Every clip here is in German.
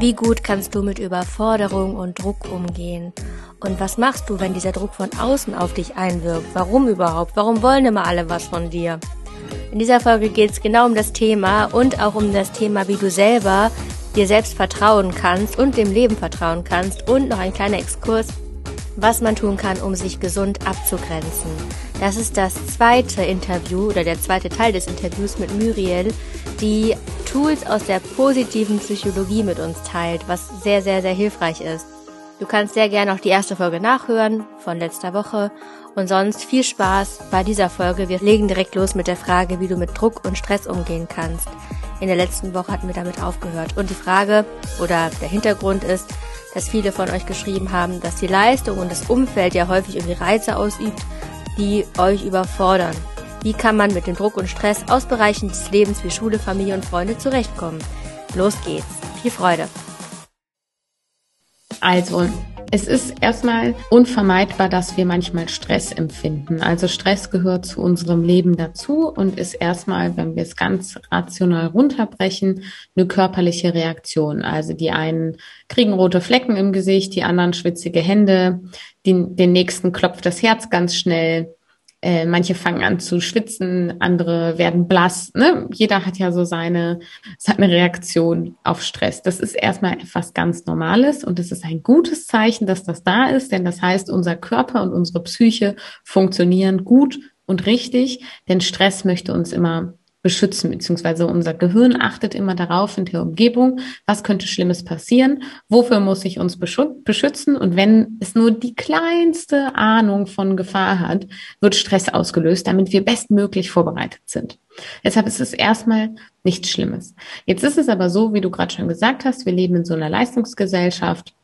Wie gut kannst du mit Überforderung und Druck umgehen? Und was machst du, wenn dieser Druck von außen auf dich einwirkt? Warum überhaupt? Warum wollen immer alle was von dir? In dieser Folge geht es genau um das Thema und auch um das Thema, wie du selber dir selbst vertrauen kannst und dem Leben vertrauen kannst und noch ein kleiner Exkurs, was man tun kann, um sich gesund abzugrenzen. Das ist das zweite Interview oder der zweite Teil des Interviews mit Muriel, die Tools aus der positiven Psychologie mit uns teilt, was sehr, sehr, sehr hilfreich ist. Du kannst sehr gerne auch die erste Folge nachhören von letzter Woche und sonst viel Spaß bei dieser Folge. Wir legen direkt los mit der Frage, wie du mit Druck und Stress umgehen kannst. In der letzten Woche hatten wir damit aufgehört. Und die Frage oder der Hintergrund ist, dass viele von euch geschrieben haben, dass die Leistung und das Umfeld ja häufig irgendwie Reize ausübt, die euch überfordern. Wie kann man mit dem Druck und Stress aus Bereichen des Lebens wie Schule, Familie und Freunde zurechtkommen? Los geht's. Viel Freude. Also, es ist erstmal unvermeidbar, dass wir manchmal Stress empfinden. Also Stress gehört zu unserem Leben dazu und ist erstmal, wenn wir es ganz rational runterbrechen, eine körperliche Reaktion. Also die einen kriegen rote Flecken im Gesicht, die anderen schwitzige Hände, den, den nächsten klopft das Herz ganz schnell. Äh, manche fangen an zu schwitzen, andere werden blass. Ne? Jeder hat ja so seine, seine Reaktion auf Stress. Das ist erstmal etwas ganz Normales und es ist ein gutes Zeichen, dass das da ist, denn das heißt, unser Körper und unsere Psyche funktionieren gut und richtig, denn Stress möchte uns immer beschützen, beziehungsweise unser Gehirn achtet immer darauf in der Umgebung, was könnte Schlimmes passieren, wofür muss ich uns beschützen und wenn es nur die kleinste Ahnung von Gefahr hat, wird Stress ausgelöst, damit wir bestmöglich vorbereitet sind. Deshalb ist es erstmal nichts Schlimmes. Jetzt ist es aber so, wie du gerade schon gesagt hast, wir leben in so einer Leistungsgesellschaft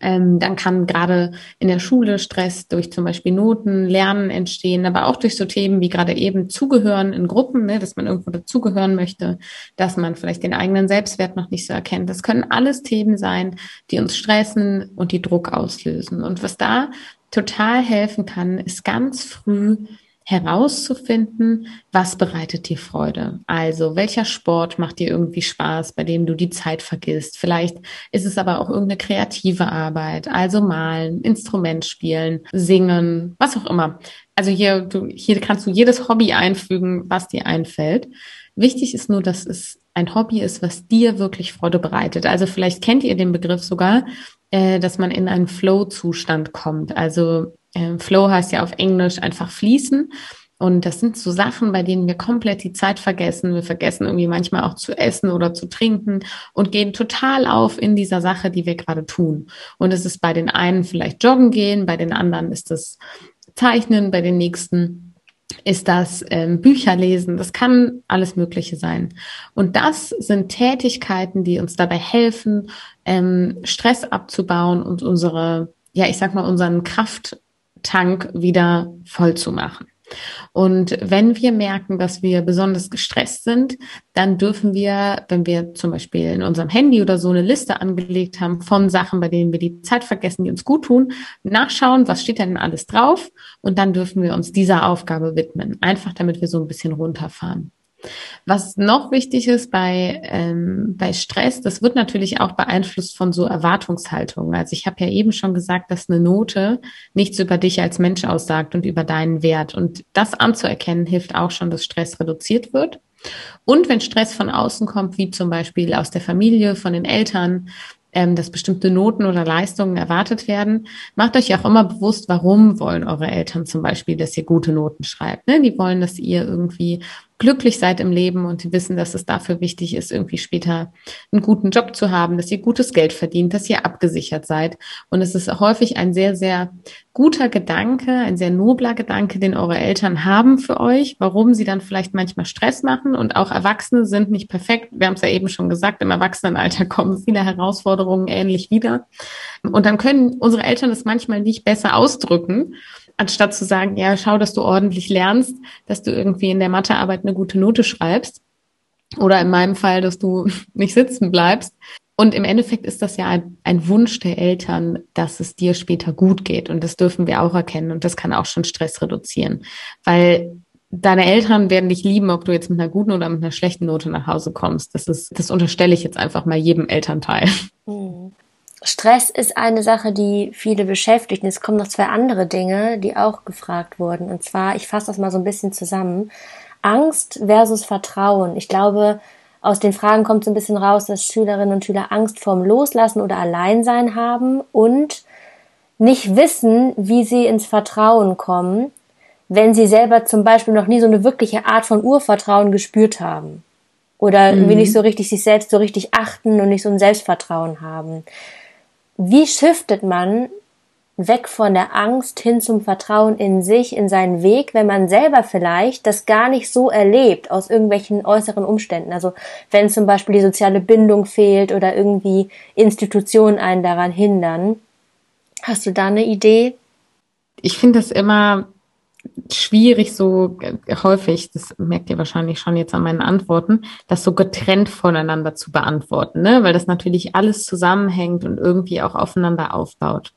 ähm, dann kann gerade in der Schule Stress durch zum Beispiel Noten, Lernen entstehen, aber auch durch so Themen wie gerade eben Zugehören in Gruppen, ne, dass man irgendwo dazugehören möchte, dass man vielleicht den eigenen Selbstwert noch nicht so erkennt. Das können alles Themen sein, die uns stressen und die Druck auslösen. Und was da total helfen kann, ist ganz früh herauszufinden, was bereitet dir Freude. Also welcher Sport macht dir irgendwie Spaß, bei dem du die Zeit vergisst. Vielleicht ist es aber auch irgendeine kreative Arbeit, also malen, Instrument spielen, singen, was auch immer. Also hier, du, hier kannst du jedes Hobby einfügen, was dir einfällt. Wichtig ist nur, dass es ein Hobby ist, was dir wirklich Freude bereitet. Also vielleicht kennt ihr den Begriff sogar, äh, dass man in einen Flow-Zustand kommt. Also äh, Flow heißt ja auf Englisch einfach fließen. Und das sind so Sachen, bei denen wir komplett die Zeit vergessen. Wir vergessen irgendwie manchmal auch zu essen oder zu trinken und gehen total auf in dieser Sache, die wir gerade tun. Und es ist bei den einen vielleicht joggen gehen, bei den anderen ist es zeichnen, bei den nächsten ist das ähm, Bücher lesen, das kann alles Mögliche sein. Und das sind Tätigkeiten, die uns dabei helfen, ähm, Stress abzubauen und unsere, ja, ich sag mal, unseren Kraft, Tank wieder voll zu machen. Und wenn wir merken, dass wir besonders gestresst sind, dann dürfen wir, wenn wir zum Beispiel in unserem Handy oder so eine Liste angelegt haben von Sachen, bei denen wir die Zeit vergessen, die uns gut tun, nachschauen, was steht denn alles drauf und dann dürfen wir uns dieser Aufgabe widmen. Einfach damit wir so ein bisschen runterfahren. Was noch wichtig ist bei, ähm, bei Stress, das wird natürlich auch beeinflusst von so Erwartungshaltungen. Also ich habe ja eben schon gesagt, dass eine Note nichts über dich als Mensch aussagt und über deinen Wert. Und das anzuerkennen hilft auch schon, dass Stress reduziert wird. Und wenn Stress von außen kommt, wie zum Beispiel aus der Familie, von den Eltern, ähm, dass bestimmte Noten oder Leistungen erwartet werden. Macht euch auch immer bewusst, warum wollen eure Eltern zum Beispiel, dass ihr gute Noten schreibt. Ne? Die wollen, dass ihr irgendwie glücklich seid im Leben und wissen, dass es dafür wichtig ist, irgendwie später einen guten Job zu haben, dass ihr gutes Geld verdient, dass ihr abgesichert seid. Und es ist häufig ein sehr, sehr guter Gedanke, ein sehr nobler Gedanke, den eure Eltern haben für euch, warum sie dann vielleicht manchmal Stress machen. Und auch Erwachsene sind nicht perfekt. Wir haben es ja eben schon gesagt, im Erwachsenenalter kommen viele Herausforderungen ähnlich wieder. Und dann können unsere Eltern es manchmal nicht besser ausdrücken anstatt zu sagen, ja, schau, dass du ordentlich lernst, dass du irgendwie in der Mathearbeit eine gute Note schreibst. Oder in meinem Fall, dass du nicht sitzen bleibst. Und im Endeffekt ist das ja ein, ein, Wunsch der Eltern, dass es dir später gut geht. Und das dürfen wir auch erkennen. Und das kann auch schon Stress reduzieren. Weil deine Eltern werden dich lieben, ob du jetzt mit einer guten oder mit einer schlechten Note nach Hause kommst. Das ist, das unterstelle ich jetzt einfach mal jedem Elternteil. Mhm. Stress ist eine Sache, die viele beschäftigt. Und es kommen noch zwei andere Dinge, die auch gefragt wurden. Und zwar, ich fasse das mal so ein bisschen zusammen. Angst versus Vertrauen. Ich glaube, aus den Fragen kommt so ein bisschen raus, dass Schülerinnen und Schüler Angst vorm Loslassen oder Alleinsein haben und nicht wissen, wie sie ins Vertrauen kommen, wenn sie selber zum Beispiel noch nie so eine wirkliche Art von Urvertrauen gespürt haben. Oder mhm. irgendwie nicht so richtig sich selbst so richtig achten und nicht so ein Selbstvertrauen haben. Wie shiftet man weg von der Angst hin zum Vertrauen in sich, in seinen Weg, wenn man selber vielleicht das gar nicht so erlebt aus irgendwelchen äußeren Umständen. Also wenn zum Beispiel die soziale Bindung fehlt oder irgendwie Institutionen einen daran hindern. Hast du da eine Idee? Ich finde das immer schwierig, so häufig, das merkt ihr wahrscheinlich schon jetzt an meinen Antworten, das so getrennt voneinander zu beantworten, ne? weil das natürlich alles zusammenhängt und irgendwie auch aufeinander aufbaut.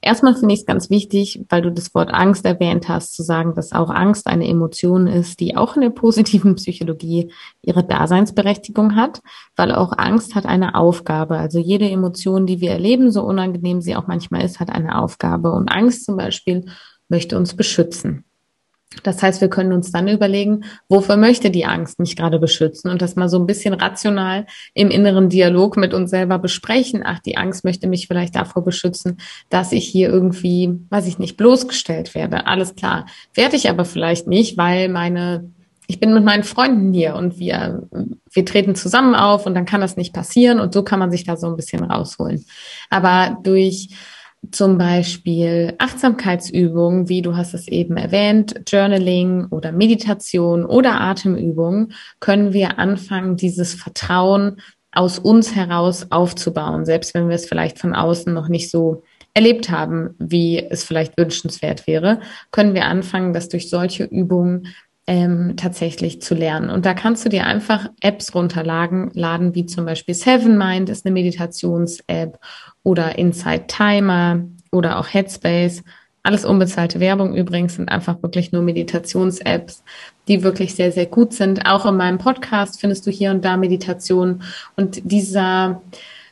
Erstmal finde ich es ganz wichtig, weil du das Wort Angst erwähnt hast, zu sagen, dass auch Angst eine Emotion ist, die auch in der positiven Psychologie ihre Daseinsberechtigung hat, weil auch Angst hat eine Aufgabe. Also jede Emotion, die wir erleben, so unangenehm sie auch manchmal ist, hat eine Aufgabe. Und Angst zum Beispiel möchte uns beschützen. Das heißt, wir können uns dann überlegen, wofür möchte die Angst mich gerade beschützen und das mal so ein bisschen rational im inneren Dialog mit uns selber besprechen. Ach, die Angst möchte mich vielleicht davor beschützen, dass ich hier irgendwie, weiß ich nicht, bloßgestellt werde. Alles klar. Werde ich aber vielleicht nicht, weil meine, ich bin mit meinen Freunden hier und wir, wir treten zusammen auf und dann kann das nicht passieren und so kann man sich da so ein bisschen rausholen. Aber durch zum Beispiel Achtsamkeitsübungen, wie du hast es eben erwähnt, Journaling oder Meditation oder Atemübungen, können wir anfangen, dieses Vertrauen aus uns heraus aufzubauen, selbst wenn wir es vielleicht von außen noch nicht so erlebt haben, wie es vielleicht wünschenswert wäre, können wir anfangen, das durch solche Übungen ähm, tatsächlich zu lernen. Und da kannst du dir einfach Apps runterladen, laden, wie zum Beispiel Seven Mind ist eine Meditations-App oder Inside Timer oder auch Headspace. Alles unbezahlte Werbung übrigens sind einfach wirklich nur Meditations-Apps, die wirklich sehr, sehr gut sind. Auch in meinem Podcast findest du hier und da Meditationen und dieser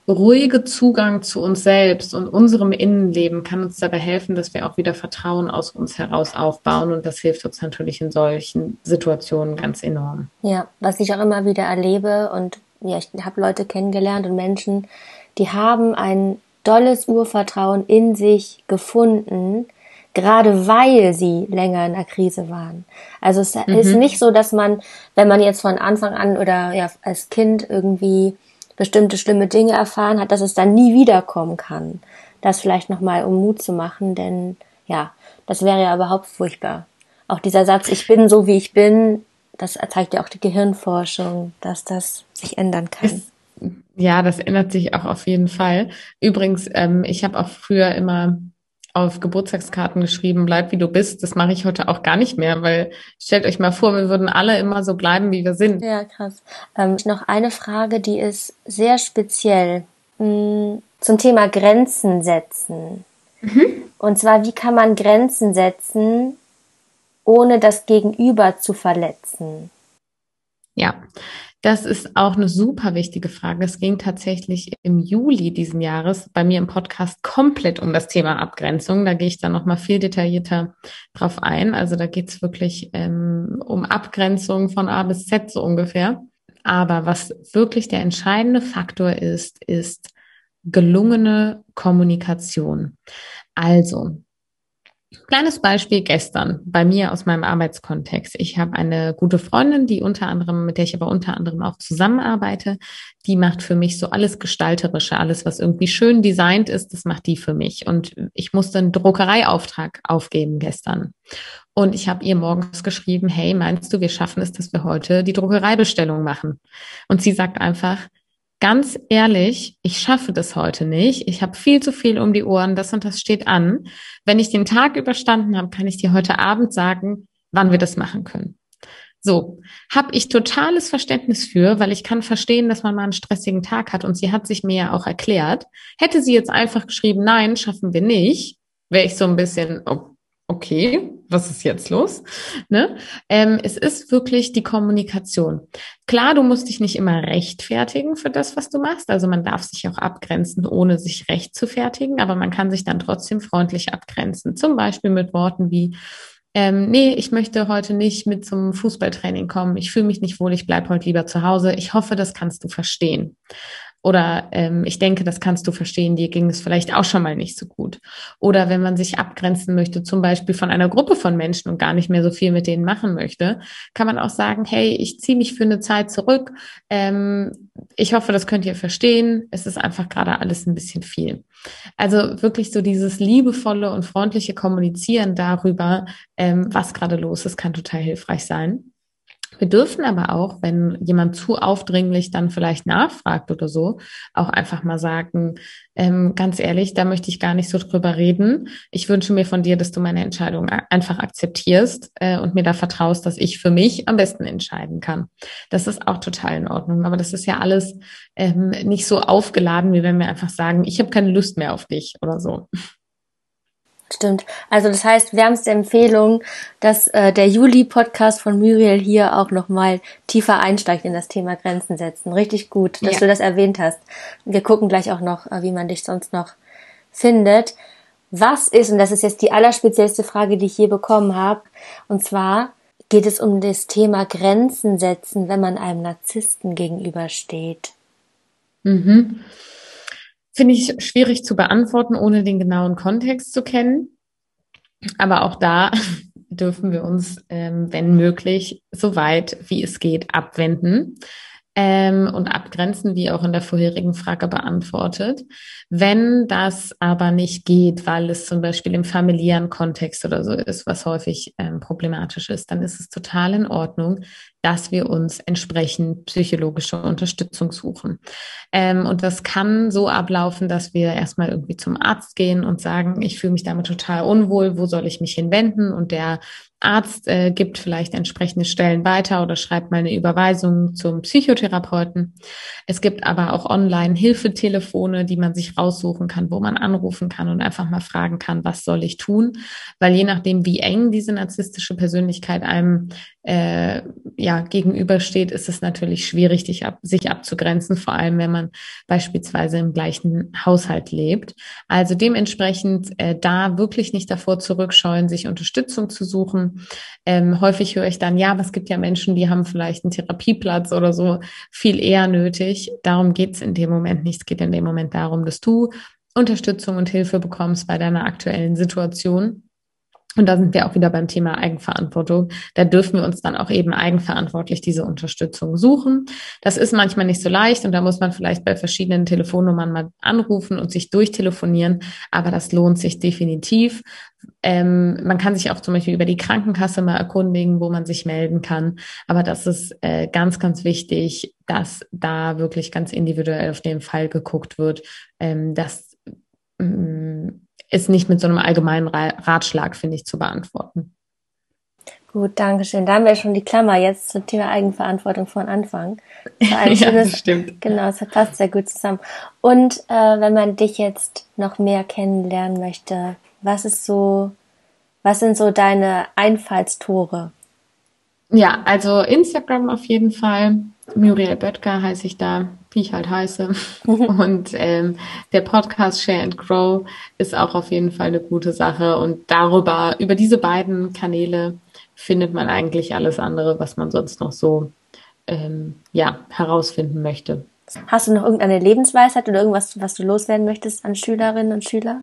ruhige Zugang zu uns selbst und unserem Innenleben kann uns dabei helfen, dass wir auch wieder Vertrauen aus uns heraus aufbauen. Und das hilft uns natürlich in solchen Situationen ganz enorm. Ja, was ich auch immer wieder erlebe und ja, ich habe Leute kennengelernt und Menschen, die haben ein dolles Urvertrauen in sich gefunden, gerade weil sie länger in der Krise waren. Also es mhm. ist nicht so, dass man, wenn man jetzt von Anfang an oder ja als Kind irgendwie bestimmte schlimme Dinge erfahren hat, dass es dann nie wiederkommen kann. Das vielleicht nochmal, um Mut zu machen, denn ja, das wäre ja überhaupt furchtbar. Auch dieser Satz, ich bin so wie ich bin, das zeigt ja auch die Gehirnforschung, dass das sich ändern kann. Ja, das ändert sich auch auf jeden Fall. Übrigens, ähm, ich habe auch früher immer auf Geburtstagskarten geschrieben, bleib wie du bist. Das mache ich heute auch gar nicht mehr, weil stellt euch mal vor, wir würden alle immer so bleiben, wie wir sind. Ja, krass. Ähm, noch eine Frage, die ist sehr speziell hm, zum Thema Grenzen setzen. Mhm. Und zwar, wie kann man Grenzen setzen, ohne das Gegenüber zu verletzen? Ja, das ist auch eine super wichtige Frage. Es ging tatsächlich im Juli diesen Jahres bei mir im Podcast komplett um das Thema Abgrenzung. Da gehe ich dann nochmal viel detaillierter drauf ein. Also da geht es wirklich ähm, um Abgrenzung von A bis Z so ungefähr. Aber was wirklich der entscheidende Faktor ist, ist gelungene Kommunikation. Also, Kleines Beispiel gestern bei mir aus meinem Arbeitskontext. Ich habe eine gute Freundin, die unter anderem, mit der ich aber unter anderem auch zusammenarbeite. Die macht für mich so alles Gestalterische, alles, was irgendwie schön designt ist, das macht die für mich. Und ich musste einen Druckereiauftrag aufgeben gestern. Und ich habe ihr morgens geschrieben, hey, meinst du, wir schaffen es, dass wir heute die Druckereibestellung machen? Und sie sagt einfach, ganz ehrlich, ich schaffe das heute nicht. Ich habe viel zu viel um die Ohren, das und das steht an. Wenn ich den Tag überstanden habe, kann ich dir heute Abend sagen, wann wir das machen können. So, habe ich totales Verständnis für, weil ich kann verstehen, dass man mal einen stressigen Tag hat und sie hat sich mir ja auch erklärt. Hätte sie jetzt einfach geschrieben, nein, schaffen wir nicht, wäre ich so ein bisschen, okay, was ist jetzt los? Ne? Ähm, es ist wirklich die Kommunikation. Klar, du musst dich nicht immer rechtfertigen für das, was du machst. Also man darf sich auch abgrenzen, ohne sich recht zu fertigen, aber man kann sich dann trotzdem freundlich abgrenzen. Zum Beispiel mit Worten wie, ähm, nee, ich möchte heute nicht mit zum Fußballtraining kommen. Ich fühle mich nicht wohl, ich bleibe heute lieber zu Hause. Ich hoffe, das kannst du verstehen. Oder ähm, ich denke, das kannst du verstehen, dir ging es vielleicht auch schon mal nicht so gut. Oder wenn man sich abgrenzen möchte, zum Beispiel von einer Gruppe von Menschen und gar nicht mehr so viel mit denen machen möchte, kann man auch sagen, hey, ich ziehe mich für eine Zeit zurück. Ähm, ich hoffe, das könnt ihr verstehen. Es ist einfach gerade alles ein bisschen viel. Also wirklich so dieses liebevolle und freundliche Kommunizieren darüber, ähm, was gerade los ist, kann total hilfreich sein. Wir dürfen aber auch, wenn jemand zu aufdringlich dann vielleicht nachfragt oder so, auch einfach mal sagen, ähm, ganz ehrlich, da möchte ich gar nicht so drüber reden. Ich wünsche mir von dir, dass du meine Entscheidung einfach akzeptierst äh, und mir da vertraust, dass ich für mich am besten entscheiden kann. Das ist auch total in Ordnung. Aber das ist ja alles ähm, nicht so aufgeladen, wie wenn wir einfach sagen, ich habe keine Lust mehr auf dich oder so. Stimmt. Also das heißt, wärmste Empfehlung, dass äh, der Juli-Podcast von Muriel hier auch nochmal tiefer einsteigt in das Thema Grenzen setzen. Richtig gut, dass ja. du das erwähnt hast. Wir gucken gleich auch noch, äh, wie man dich sonst noch findet. Was ist, und das ist jetzt die allerspeziellste Frage, die ich je bekommen habe, und zwar geht es um das Thema Grenzen setzen, wenn man einem Narzissten gegenübersteht. Mhm. Finde ich schwierig zu beantworten, ohne den genauen Kontext zu kennen. Aber auch da dürfen wir uns, ähm, wenn möglich, so weit wie es geht, abwenden ähm, und abgrenzen, wie auch in der vorherigen Frage beantwortet. Wenn das aber nicht geht, weil es zum Beispiel im familiären Kontext oder so ist, was häufig ähm, problematisch ist, dann ist es total in Ordnung, dass wir uns entsprechend psychologische Unterstützung suchen. Ähm, und das kann so ablaufen, dass wir erstmal irgendwie zum Arzt gehen und sagen, ich fühle mich damit total unwohl, wo soll ich mich hinwenden? Und der Arzt äh, gibt vielleicht entsprechende Stellen weiter oder schreibt mal eine Überweisung zum Psychotherapeuten. Es gibt aber auch Online-Hilfetelefone, die man sich raussuchen kann, wo man anrufen kann und einfach mal fragen kann, was soll ich tun? Weil je nachdem, wie eng diese narzisstische Persönlichkeit einem äh, ja, gegenübersteht, ist es natürlich schwierig, ab, sich abzugrenzen, vor allem wenn man beispielsweise im gleichen Haushalt lebt. Also dementsprechend äh, da wirklich nicht davor zurückscheuen, sich Unterstützung zu suchen. Ähm, häufig höre ich dann, ja, was gibt ja Menschen, die haben vielleicht einen Therapieplatz oder so viel eher nötig. Darum geht's in dem Moment nicht. Es geht in dem Moment darum, dass du Unterstützung und Hilfe bekommst bei deiner aktuellen Situation und da sind wir auch wieder beim Thema Eigenverantwortung. Da dürfen wir uns dann auch eben eigenverantwortlich diese Unterstützung suchen. Das ist manchmal nicht so leicht und da muss man vielleicht bei verschiedenen Telefonnummern mal anrufen und sich durchtelefonieren. Aber das lohnt sich definitiv. Ähm, man kann sich auch zum Beispiel über die Krankenkasse mal erkundigen, wo man sich melden kann. Aber das ist äh, ganz, ganz wichtig, dass da wirklich ganz individuell auf den Fall geguckt wird, ähm, dass mm, ist nicht mit so einem allgemeinen Ratschlag, finde ich, zu beantworten. Gut, danke schön. Da haben wir schon die Klammer jetzt zum Thema Eigenverantwortung von Anfang. ja, schönes, das stimmt. Genau, es passt sehr gut zusammen. Und äh, wenn man dich jetzt noch mehr kennenlernen möchte, was ist so, was sind so deine Einfallstore? Ja, also Instagram auf jeden Fall. Muriel Böttger heiße ich da, wie ich halt heiße. und ähm, der Podcast Share and Grow ist auch auf jeden Fall eine gute Sache. Und darüber, über diese beiden Kanäle findet man eigentlich alles andere, was man sonst noch so ähm, ja, herausfinden möchte. Hast du noch irgendeine Lebensweisheit oder irgendwas, was du loswerden möchtest an Schülerinnen und Schüler?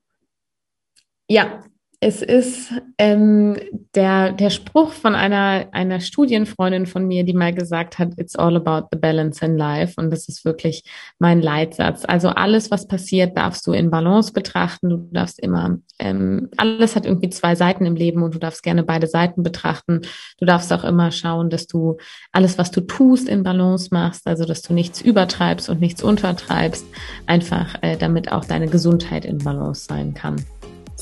Ja, es ist ähm, der, der Spruch von einer, einer Studienfreundin von mir, die mal gesagt hat, it's all about the balance in life. Und das ist wirklich mein Leitsatz. Also alles, was passiert, darfst du in Balance betrachten. Du darfst immer, ähm, alles hat irgendwie zwei Seiten im Leben und du darfst gerne beide Seiten betrachten. Du darfst auch immer schauen, dass du alles, was du tust, in Balance machst. Also, dass du nichts übertreibst und nichts untertreibst. Einfach, äh, damit auch deine Gesundheit in Balance sein kann.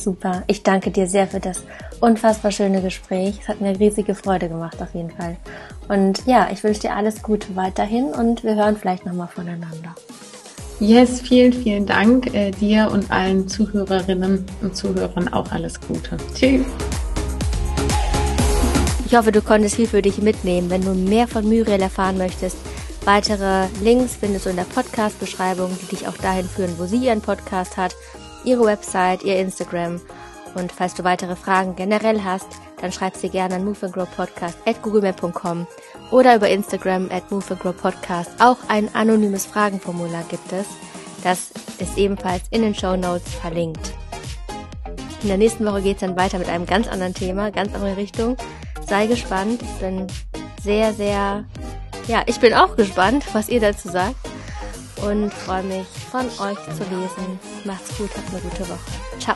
Super. Ich danke dir sehr für das unfassbar schöne Gespräch. Es hat mir riesige Freude gemacht auf jeden Fall. Und ja, ich wünsche dir alles Gute weiterhin und wir hören vielleicht nochmal voneinander. Yes, vielen, vielen Dank äh, dir und allen Zuhörerinnen und Zuhörern auch alles Gute. Tschüss. Ich hoffe, du konntest viel für dich mitnehmen. Wenn du mehr von Muriel erfahren möchtest, weitere Links findest du in der Podcast-Beschreibung, die dich auch dahin führen, wo sie ihren Podcast hat, ihre Website, ihr Instagram. Und falls du weitere Fragen generell hast, dann schreib sie gerne an moveandgrowpodcast oder über Instagram at moveandgrowpodcast. Auch ein anonymes Fragenformular gibt es. Das ist ebenfalls in den Show Notes verlinkt. In der nächsten Woche geht es dann weiter mit einem ganz anderen Thema, ganz andere Richtung. Sei gespannt. Ich bin sehr, sehr, ja, ich bin auch gespannt, was ihr dazu sagt. Und freue mich, von euch zu lesen. Macht's gut, habt eine gute Woche. Ciao.